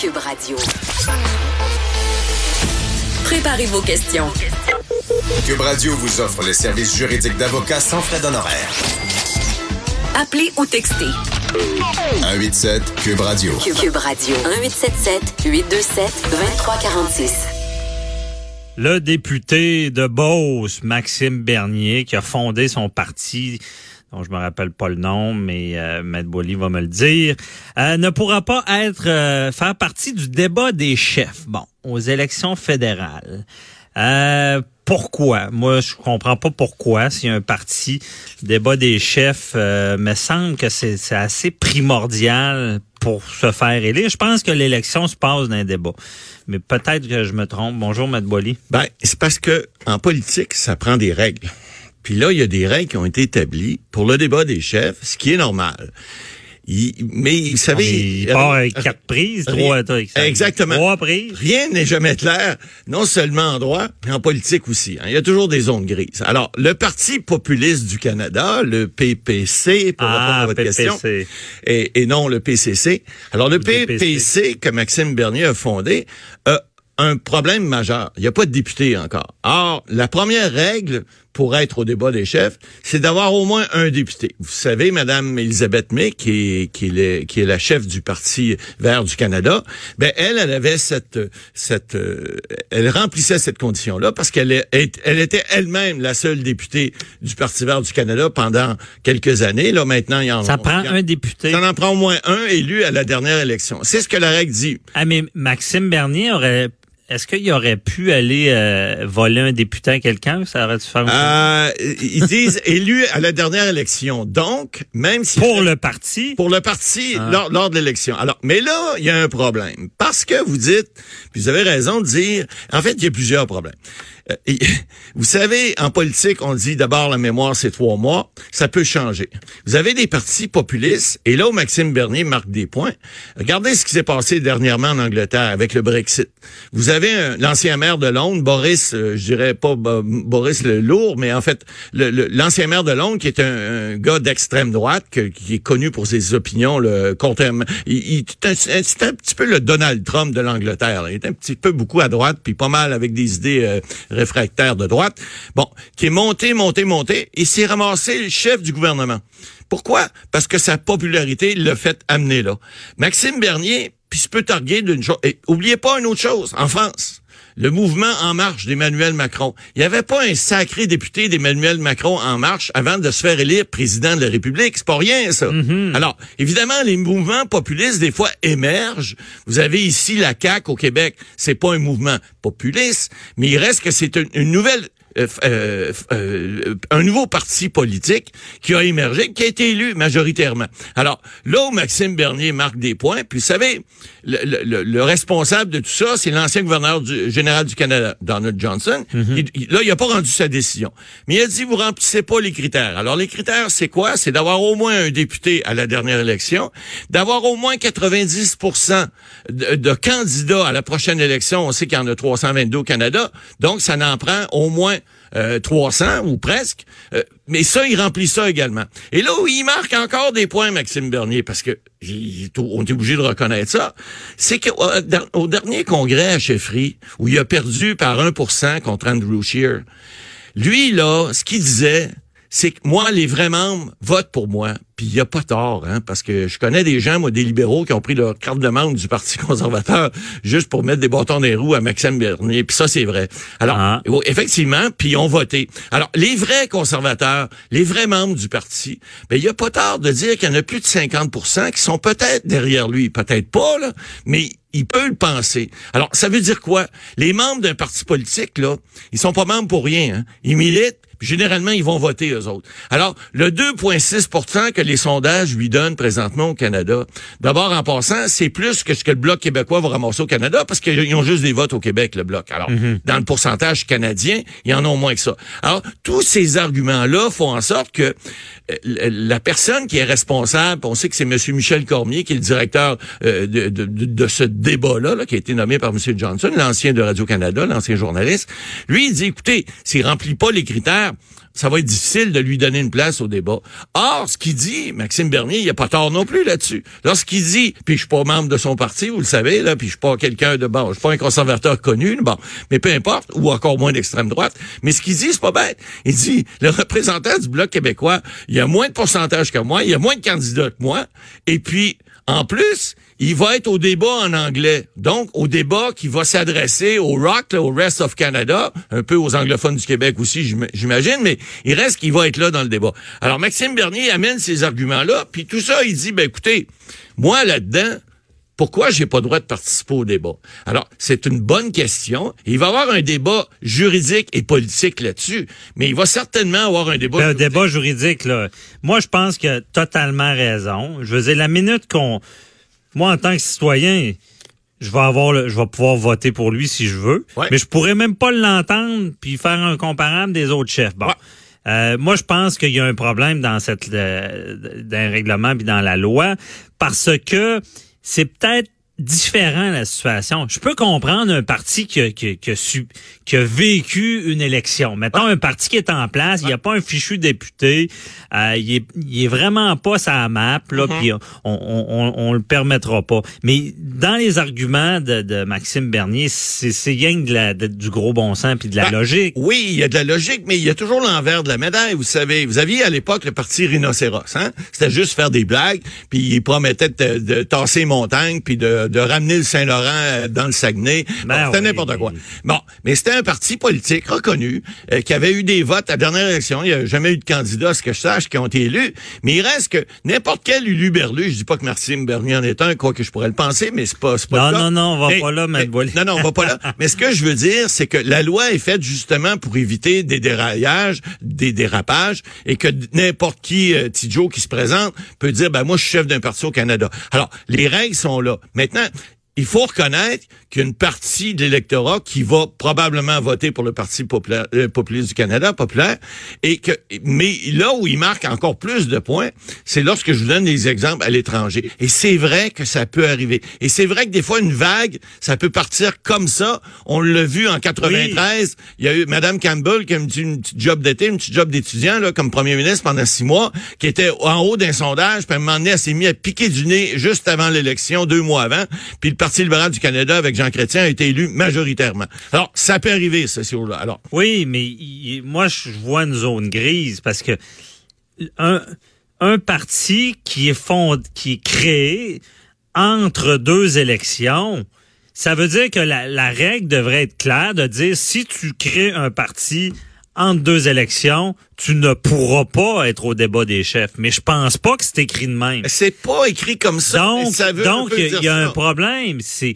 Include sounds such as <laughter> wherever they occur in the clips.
Cube Radio. Préparez vos questions. Cube Radio vous offre les services juridiques d'avocats sans frais d'honoraires. Appelez ou textez. 187 Cube Radio. Cube, Cube Radio. 1877 827 2346. Le député de Beauce, Maxime Bernier, qui a fondé son parti dont je me rappelle pas le nom, mais euh, Matt Boily va me le dire, euh, ne pourra pas être euh, faire partie du débat des chefs. Bon, aux élections fédérales. Euh, pourquoi? Moi, je comprends pas pourquoi. S'il y a un parti débat des chefs, euh, me semble que c'est assez primordial pour se faire élire. Je pense que l'élection se passe dans débat. Mais peut-être que je me trompe. Bonjour, Matt Boily. Ben, c'est parce que en politique, ça prend des règles. Puis là, il y a des règles qui ont été établies pour le débat des chefs, ce qui est normal. Il, mais vous savez, il part avec quatre prises, trois, exactement. Trois prises. Rien n'est jamais clair, non seulement en droit, mais en politique aussi. Hein. Il y a toujours des zones grises. Alors, le Parti populiste du Canada, le PPC, pour ah, répondre à votre PPC. question, et, et, non le PCC. Alors, le, le PPC, PPC, que Maxime Bernier a fondé, a un problème majeur. Il n'y a pas de député encore. Or, la première règle pour être au débat des chefs, c'est d'avoir au moins un député. Vous savez, Madame Elisabeth May, qui est, qui est, qui est la chef du Parti vert du Canada, ben elle, elle avait cette, cette, euh, elle remplissait cette condition-là parce qu'elle elle était elle-même la seule députée du Parti vert du Canada pendant quelques années. Là, maintenant, il y en ça prend un député. Ça en prend au moins un élu à la dernière élection. C'est ce que la règle dit. Ah, mais Maxime Bernier aurait est-ce qu'il aurait pu aller euh, voler un député à quelqu'un? Ça aurait dû faire euh, Ils disent <laughs> élu à la dernière élection. Donc, même si... Pour le parti? Pour le parti, ah. lors, lors, de l'élection. Alors, mais là, il y a un problème. Parce que vous dites, puis vous avez raison de dire, en fait, il y a plusieurs problèmes. Euh, <laughs> vous savez, en politique, on dit d'abord la mémoire, c'est trois mois. Ça peut changer. Vous avez des partis populistes, et là où Maxime Bernier marque des points, regardez ce qui s'est passé dernièrement en Angleterre avec le Brexit. Vous avez l'ancien maire de Londres, Boris, euh, je dirais pas Boris le lourd, mais en fait, l'ancien maire de Londres, qui est un, gars d'extrême droite, qui est connu pour ses opinions le, contre... Il, c'est un, un, petit peu le Donald Trump de l'Angleterre. Il est un petit peu beaucoup à droite, puis pas mal avec des idées... Euh, réfractaire de droite, bon, qui est monté, monté, monté, et s'est ramassé le chef du gouvernement. Pourquoi? Parce que sa popularité l'a fait amener là. Maxime Bernier, puis se peut targuer d'une chose. Et oubliez pas une autre chose, en France le mouvement En Marche d'Emmanuel Macron. Il n'y avait pas un sacré député d'Emmanuel Macron En Marche avant de se faire élire président de la République. C'est pas rien, ça. Mm-hmm. Alors, évidemment, les mouvements populistes, des fois, émergent. Vous avez ici la CAQ au Québec. C'est pas un mouvement populiste, mais il reste que c'est une, une nouvelle euh, euh, euh, un nouveau parti politique qui a émergé, qui a été élu majoritairement. Alors, là où Maxime Bernier marque des points, puis vous savez, le, le, le responsable de tout ça, c'est l'ancien gouverneur du, général du Canada, Donald Johnson. Il, là, il a pas rendu sa décision. Mais il a dit, vous remplissez pas les critères. Alors, les critères, c'est quoi? C'est d'avoir au moins un député à la dernière élection, d'avoir au moins 90 de, de candidats à la prochaine élection. On sait qu'il y en a 322 au Canada. Donc, ça n'en prend au moins euh, 300 ou presque. Euh, mais ça, il remplit ça également. Et là où il marque encore des points, Maxime Bernier, parce que on est obligé de reconnaître ça, c'est qu'au dernier congrès à chefferie, où il a perdu par 1% contre Andrew Scheer, lui, là, ce qu'il disait, c'est que moi, les vrais membres votent pour moi. Puis il n'y a pas tort, hein, parce que je connais des gens, moi, des libéraux qui ont pris leur carte de membre du Parti <laughs> conservateur juste pour mettre des bâtons les roues à Maxime Bernier. Puis ça, c'est vrai. Alors, Ah. effectivement, puis ils ont voté. Alors, les vrais conservateurs, les vrais membres du parti, ben il n'y a pas tort de dire qu'il y en a plus de 50% qui sont peut-être derrière lui. Peut-être pas, là, mais il peut le penser. Alors, ça veut dire quoi? Les membres d'un parti politique, là, ils sont pas membres pour rien. Hein. Ils militent, généralement, ils vont voter, eux autres. Alors, le 2,6 que les sondages lui donnent présentement au Canada, d'abord, en passant, c'est plus que ce que le Bloc québécois va ramasser au Canada, parce qu'ils ont juste des votes au Québec, le Bloc. Alors, dans le pourcentage canadien, ils en ont moins que ça. Alors, tous ces arguments-là font en sorte que euh, la personne qui est responsable, on sait que c'est M. Michel Cormier, qui est le directeur euh, de, de, de, de ce débat-là, là, qui a été nommé par M. Johnson, l'ancien de Radio-Canada, l'ancien journaliste, lui, il dit, écoutez, s'il remplit pas les critères, ça va être difficile de lui donner une place au débat. Or, ce qu'il dit, Maxime Bernier, il n'y pas tort non plus là-dessus. Lorsqu'il dit, puis je suis pas membre de son parti, vous le savez, là, puis je suis pas quelqu'un de bon, je suis pas un conservateur connu, bon, mais peu importe, ou encore moins d'extrême droite. Mais ce qu'il dit, c'est pas bête. Il dit, le représentant du Bloc québécois, il y a moins de pourcentage que moi, il y a moins de candidats que moi, et puis, en plus, il va être au débat en anglais. Donc, au débat qui va s'adresser au Rock, au Rest of Canada, un peu aux anglophones du Québec aussi, j'imagine, mais il reste qu'il va être là dans le débat. Alors, Maxime Bernier amène ces arguments-là, puis tout ça, il dit, ben écoutez, moi là-dedans, pourquoi j'ai pas le droit de participer au débat? Alors, c'est une bonne question. Il va y avoir un débat juridique et politique là-dessus, mais il va certainement avoir un débat Un juridique. débat juridique, là. Moi, je pense qu'il a totalement raison. Je veux dire, la minute qu'on moi, en tant que citoyen, je vais avoir le, je vais pouvoir voter pour lui si je veux, mais je pourrais même pas l'entendre puis faire un comparable des autres chefs. Bon. Euh, moi, je pense qu'il y a un problème dans cette euh, dans règlement puis dans la loi parce que c'est peut-être différent la situation. Je peux comprendre un parti qui a, qui, qui a, su, qui a vécu une élection. Mettons un parti qui est en place, il n'y a pas un fichu député, euh, il, est, il est vraiment pas sa map, là, mm-hmm. puis on, on, on, le permettra pas. Mais dans les arguments de, de Maxime Bernier, c'est rien de la, du gros bon sens puis de la ben, logique. Oui, il y a de la logique, mais il y a toujours l'envers de la médaille. Vous savez, vous aviez à l'époque le parti rhinocéros, hein? C'était juste faire des blagues, puis il promettait de, de tasser montagne, puis de de ramener le Saint-Laurent euh, dans le Saguenay. Ben c'était n'importe quoi. Bon, mais c'était un parti politique reconnu euh, qui avait eu des votes à la dernière élection. Il n'y a jamais eu de candidats, ce que je sache, qui ont été élus. Mais il reste que n'importe quel Ulu Berlu, je dis pas que Maxime Bernier en est un, quoi que je pourrais le penser, mais c'est pas, pas Non, non, non, on va pas là, mais, Non, non, on va pas là. mais ce que je veux dire, c'est que la loi est faite justement pour éviter des déraillages, des dérapages, et que n'importe qui, euh, Tidjo qui se présente, peut dire, ben moi, je suis chef d'un parti au Canada. Alors, les règles sont là. Maintenant, il faut reconnaître qu'une partie de l'électorat qui va probablement voter pour le Parti populaire, euh, populiste du Canada, populaire, et que, mais là où il marque encore plus de points, c'est lorsque je vous donne des exemples à l'étranger. Et c'est vrai que ça peut arriver. Et c'est vrai que des fois, une vague, ça peut partir comme ça. On l'a vu en 93. Il y a eu Madame Campbell qui a eu une petite job d'été, une petite job d'étudiant, là, comme premier ministre pendant six mois, qui était en haut d'un sondage, puis à un moment donné, elle s'est mis à piquer du nez juste avant l'élection, deux mois avant. Puis le Parti libéral du Canada, avec Jean Chrétien, a été élu majoritairement. Alors, ça peut arriver, ça, là Alors. Oui, mais moi, je vois une zone grise parce que un, un parti qui est fond, qui est créé entre deux élections, ça veut dire que la, la règle devrait être claire de dire si tu crées un parti entre deux élections, tu ne pourras pas être au débat des chefs. Mais je pense pas que c'est écrit de même. C'est pas écrit comme ça. Donc, donc il y a un problème. C'est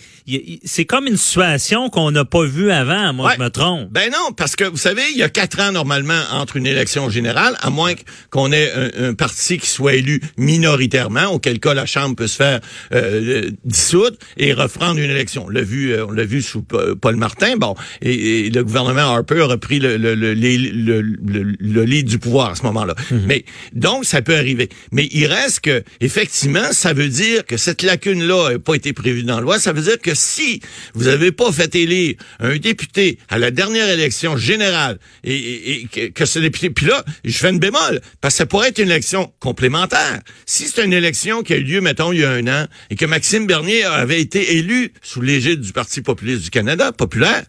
c'est comme une situation qu'on n'a pas vue avant. Moi, je me trompe. Ben non, parce que vous savez, il y a quatre ans normalement entre une élection générale, à moins qu'on ait un, parti qui soit élu minoritairement, auquel cas la Chambre peut se faire euh, dissoudre et reprendre une élection. On l'a vu, euh, on l'a vu sous Paul Martin. Bon, et, le gouvernement Harper a repris le, le, le, le, du pouvoir à ce moment-là. Mhm. Mais donc ça peut arriver. Mais il reste que effectivement, ça veut dire que cette lacune-là n'a pas été prévue dans la loi. Ça veut dire que si vous n'avez pas fait élire un député à la dernière élection générale et, que, ce député, puis là, je fais une bémol parce que ça pourrait être une élection complémentaire. Si c'est une élection qui a eu lieu, mettons, il y a un an et que Maxime Bernier avait été élu sous l'égide du Parti populiste du Canada, populaire,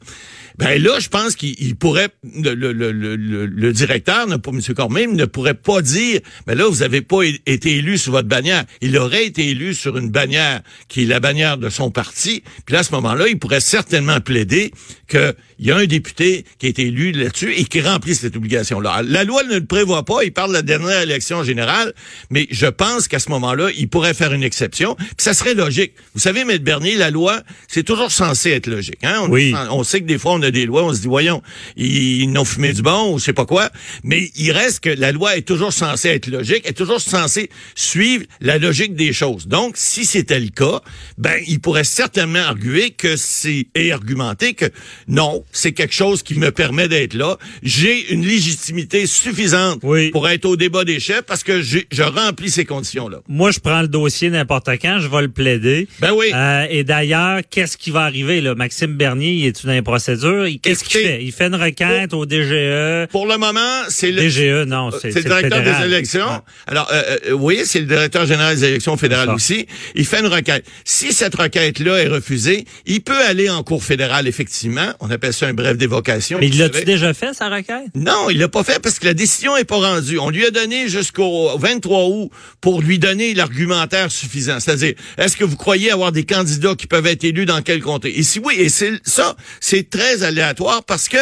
ben là, je pense qu'il pourrait, le, le, le, le, directeur, pas M. Cormier, ne pourrait pas dire, mais ben là, vous avez pas été élu sous votre bannière. Il aurait été élu sur une bannière qui est la bannière de son parti. Puis là, à ce moment-là, il pourrait certainement plaider qu'il y a un député qui a été élu là-dessus et qui remplit cette obligation-là. La loi ne le prévoit pas. Il parle de la dernière élection générale, mais je pense qu'à ce moment-là, il pourrait faire une exception. Puis ça serait logique. Vous savez, M. Bernier, la loi, c'est toujours censé être logique. Hein? On, oui. on sait que des fois, on des lois, on se dit, voyons, ils, n'ont fumé du bon ou je sais pas quoi. Mais il reste que la loi est toujours censée être logique, est toujours censée suivre la logique des choses. Donc, si c'était le cas, ben, il pourrait certainement arguer que c'est, et argumenter que non, c'est quelque chose qui me permet d'être là. J'ai une légitimité suffisante pour être au débat des chefs parce que je remplis ces conditions-là. Moi, je prends le dossier n'importe quand, je vais le plaider. Ben oui. Euh, et d'ailleurs, qu'est-ce qui va arriver, là? Maxime Bernier, il est une procédure? sûr. Il- Qu'est-ce qu'il fait? Il fait une requête au DGE. Pour le moment, c'est le, DGE, non, c'est c'est le directeur des élections. Ouais. Alors, euh, euh, oui, c'est le directeur général des élections fédérales aussi. Il fait une requête. Si cette requête-là est refusée, il peut aller en cour fédérale, effectivement. On appelle ça un bref d'évocation. Mais l'a-tu déjà fait, sa requête? Non, il l'a pas fait parce que la décision est pas rendue. On lui a donné jusqu'au 23 août pour lui donner l'argumentaire suffisant. C'est-à-dire, est-ce que vous croyez avoir des candidats qui peuvent être élus dans quel comté? Et si oui, et c'est ça, c'est très aléatoire parce que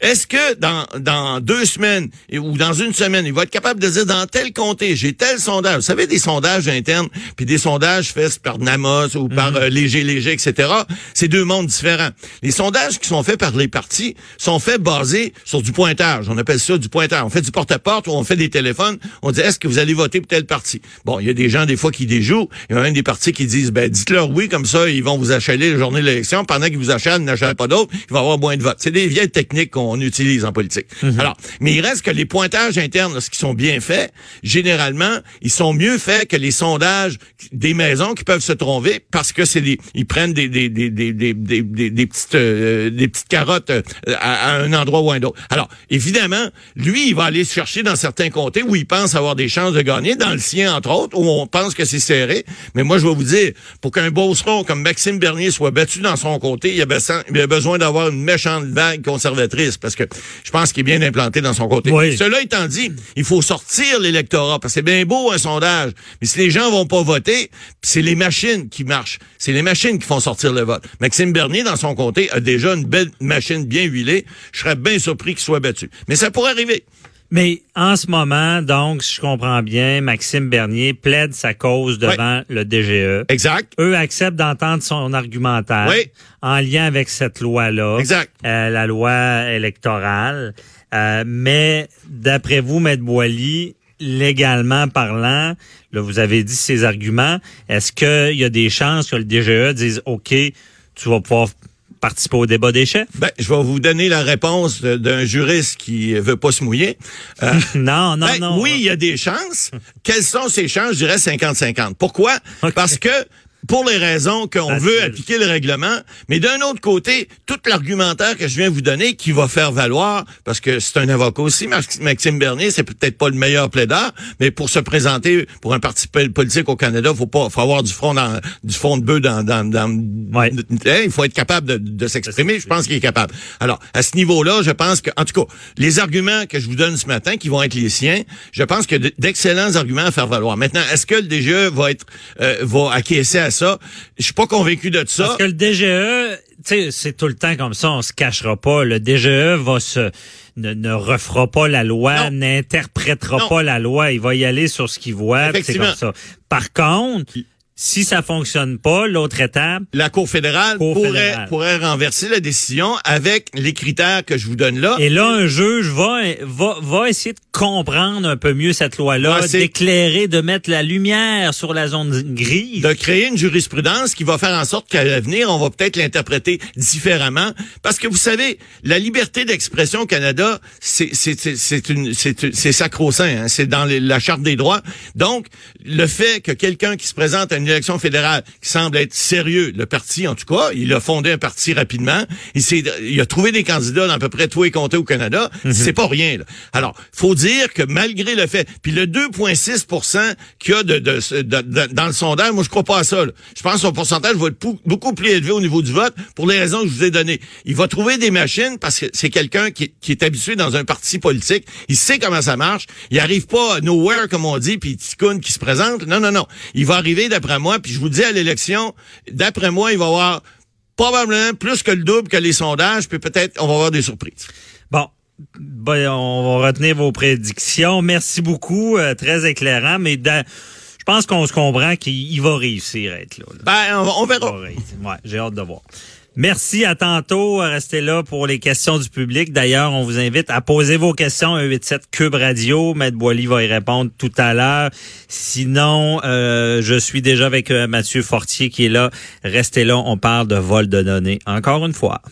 est-ce que dans, dans deux semaines ou dans une semaine, il va être capable de dire dans tel comté, j'ai tel sondage. Vous savez, des sondages internes, puis des sondages faits par Namos ou par euh, Léger Léger, etc. C'est deux mondes différents. Les sondages qui sont faits par les partis sont faits basés sur du pointage. On appelle ça du pointage. On fait du porte-à-porte ou on fait des téléphones. On dit, est-ce que vous allez voter pour tel parti? Bon, il y a des gens, des fois, qui déjouent. Il y a même des partis qui disent, ben, dites-leur oui, comme ça, ils vont vous achaler la journée de l'élection. Pendant qu'ils vous achalent, ils n'achalent pas d'autres. Il va y avoir moins de votes. C'est des vieilles techniques qu'on utilise en politique. Alors, mais il reste que les pointages internes, lorsqu'ils sont bien faits, généralement, ils sont mieux faits que les sondages des maisons qui peuvent se tromper parce que c'est des, ils prennent des, des, des, des, des, des, des- des petites, euh, des petites carottes euh, à, à un endroit ou à un autre. Alors, évidemment, lui, il va aller se chercher dans certains comtés où il pense avoir des chances de gagner, dans le sien, entre autres, où on pense que c'est serré. Mais moi, je vais vous dire, pour qu'un beauceron comme Maxime Bernier soit battu dans son comté, il il a besoin d'avoir une méchante vague conservatrice parce que je pense qu'il est bien implanté dans son côté. Oui. Cela étant dit, il faut sortir l'électorat parce que c'est bien beau un sondage, mais si les gens vont pas voter, c'est les machines qui marchent. C'est les machines qui font sortir le vote. Maxime Bernier, dans son comté, a déjà une belle machine bien huilée. Je serais bien surpris qu'il soit battu. Mais ça pourrait arriver. Mais en ce moment, donc, si je comprends bien, Maxime Bernier plaide sa cause devant le DGE. Exact. Eux acceptent d'entendre son argumentaire Oui. en lien avec cette loi-là, Exact. euh, la loi électorale. Euh, mais d'après vous, Maître Boily, légalement parlant, là, vous avez dit ces arguments, est-ce qu'il y a des chances que le DGE dise, OK, tu vas pouvoir participer au débat des chefs? Ben, je vais vous donner la réponse d'un juriste qui veut pas se mouiller. Euh, <laughs> Non, non, Ben, non. Oui, il y a des chances. Quelles sont ces chances? Je dirais 50-50. Pourquoi? Parce que pour les raisons qu'on Facile. veut appliquer le règlement, mais d'un autre côté, tout l'argumentaire que je viens vous donner qui va faire valoir, parce que c'est un avocat aussi, Max- Maxime Bernier, c'est peut-être pas le meilleur plaideur, mais pour se présenter pour un parti pol- politique au Canada, faut pas, faut avoir du front dans, du fond de bœuf dans, dans, dans Ouais. Il faut être capable de, de s'exprimer. Je pense qu'il est capable. Alors, à ce niveau-là, je pense que, en tout cas, les arguments que je vous donne ce matin, qui vont être les siens, je pense que d'excellents arguments à faire valoir. Maintenant, est-ce que le DGE va être, euh, va acquiescer à ça Je suis pas convaincu de ça. Parce que le DGE, c'est tout le temps comme ça, on se cachera pas. Le DGE va se ne, ne refera pas la loi, n'interprétera pas la loi. Il va y aller sur ce qu'il voit. C'est comme ça. Par contre, si ça fonctionne pas, l'autre étape, La Cour fédérale Cour pourrait, fédérale. pourrait renverser la décision avec les critères que je vous donne là. et là, un juge va, va, va essayer de comprendre un peu mieux cette loi-là, Ouais, d'éclairer, de mettre la lumière sur la zone grise. de créer une jurisprudence qui va faire en sorte qu'à l'avenir, on va peut-être l'interpréter différemment. Parce que vous savez, la liberté d'expression au Canada, c'est c'est c'est c'est une c'est c'est sacro-saint, hein, c'est dans les- la charte des droits. Donc, le fait que quelqu'un qui se présente à une élection fédérale qui semble être sérieux, le parti en tout cas, il a fondé un parti rapidement, il s'est il a trouvé des candidats dans à peu près tous les comtés au Canada, c'est pas rien. Là. Alors, faut dire que malgré le fait, puis le 2,6% qu'il y a de, de, de- de- dans le sondage, moi je crois pas à ça. là. Je pense que son pourcentage va être beaucoup plus élevé au niveau du vote pour les raisons que je vous ai données. Il va trouver des machines parce que c'est quelqu'un qui, qui est habitué dans un parti politique. Il sait comment ça marche. Il arrive pas nowhere comme on dit, puis Ticoun qui se présente. Non, non, non. Il va arriver d'après moi, puis je vous dis à l'élection, d'après moi, il va avoir probablement plus que le double que les sondages, puis peut-être on va avoir des surprises. Bon. Ben, on va retenir vos prédictions. Merci beaucoup. euh, très éclairant. Mais dans- je pense qu'on se comprend qu'il il va réussir à être là. là. Ben, on, on verra. Ouais, j'ai hâte de voir. Merci, à tantôt. Restez là pour les questions du public. D'ailleurs, on vous invite à poser vos questions à 187 Cube Radio. Maître Boily va y répondre tout à l'heure. Sinon, euh, je suis déjà avec euh, Mathieu Fortier qui est là. Restez là, on parle de vol de données. Encore une fois.